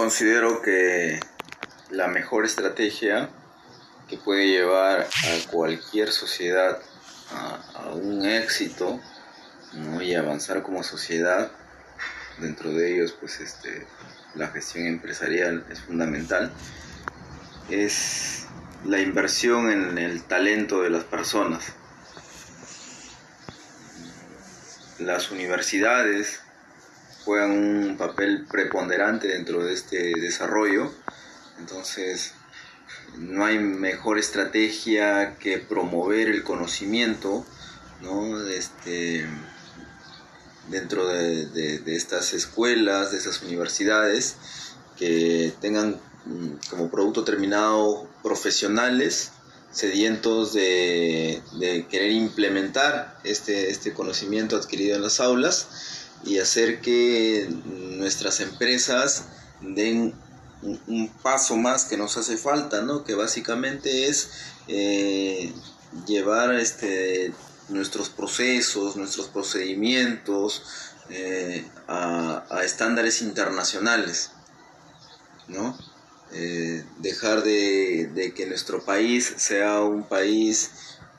considero que la mejor estrategia que puede llevar a cualquier sociedad a, un éxito y avanzar como sociedad, dentro de ellos pues este, la gestión empresarial es fundamental, es la inversión en el talento de las personas. Las universidades juegan un papel preponderante dentro de este desarrollo. Entonces, no hay mejor estrategia que promover el conocimiento este, dentro de, estas escuelas, de esas universidades, que tengan mm, como producto terminado profesionales sedientos de, querer implementar este, este conocimiento adquirido en las aulas y hacer que nuestras empresas den un, paso más que nos hace falta, ¿no? Que básicamente es eh, llevar este, nuestros procesos, nuestros procedimientos eh, a, estándares internacionales, ¿no? Eh, dejar de, de, que nuestro país sea un país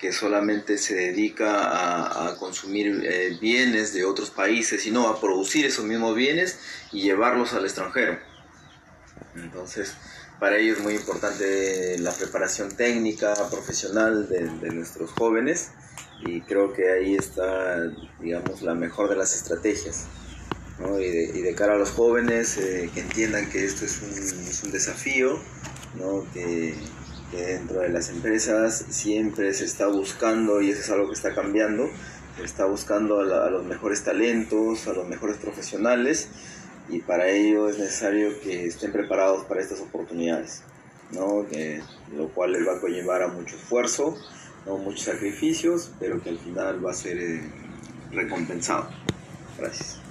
que solamente se dedica a, consumir eh, bienes de otros países, sino a producir esos mismos bienes y llevarlos al extranjero. Entonces, para ello es muy importante la preparación técnica, profesional de, nuestros jóvenes y creo que ahí está, digamos, la mejor de las estrategias. Y, de, cara a los jóvenes eh, que entiendan que esto es un, es un desafío, ¿no? que, que dentro de las empresas siempre se está buscando, y eso es algo que está cambiando, se está buscando a, los mejores talentos, a los mejores profesionales, y para ello es necesario que estén preparados para estas oportunidades, ¿no? lo cual les va a conllevar a mucho esfuerzo, ¿no? muchos sacrificios, pero que al final va a ser eh, recompensado. Gracias.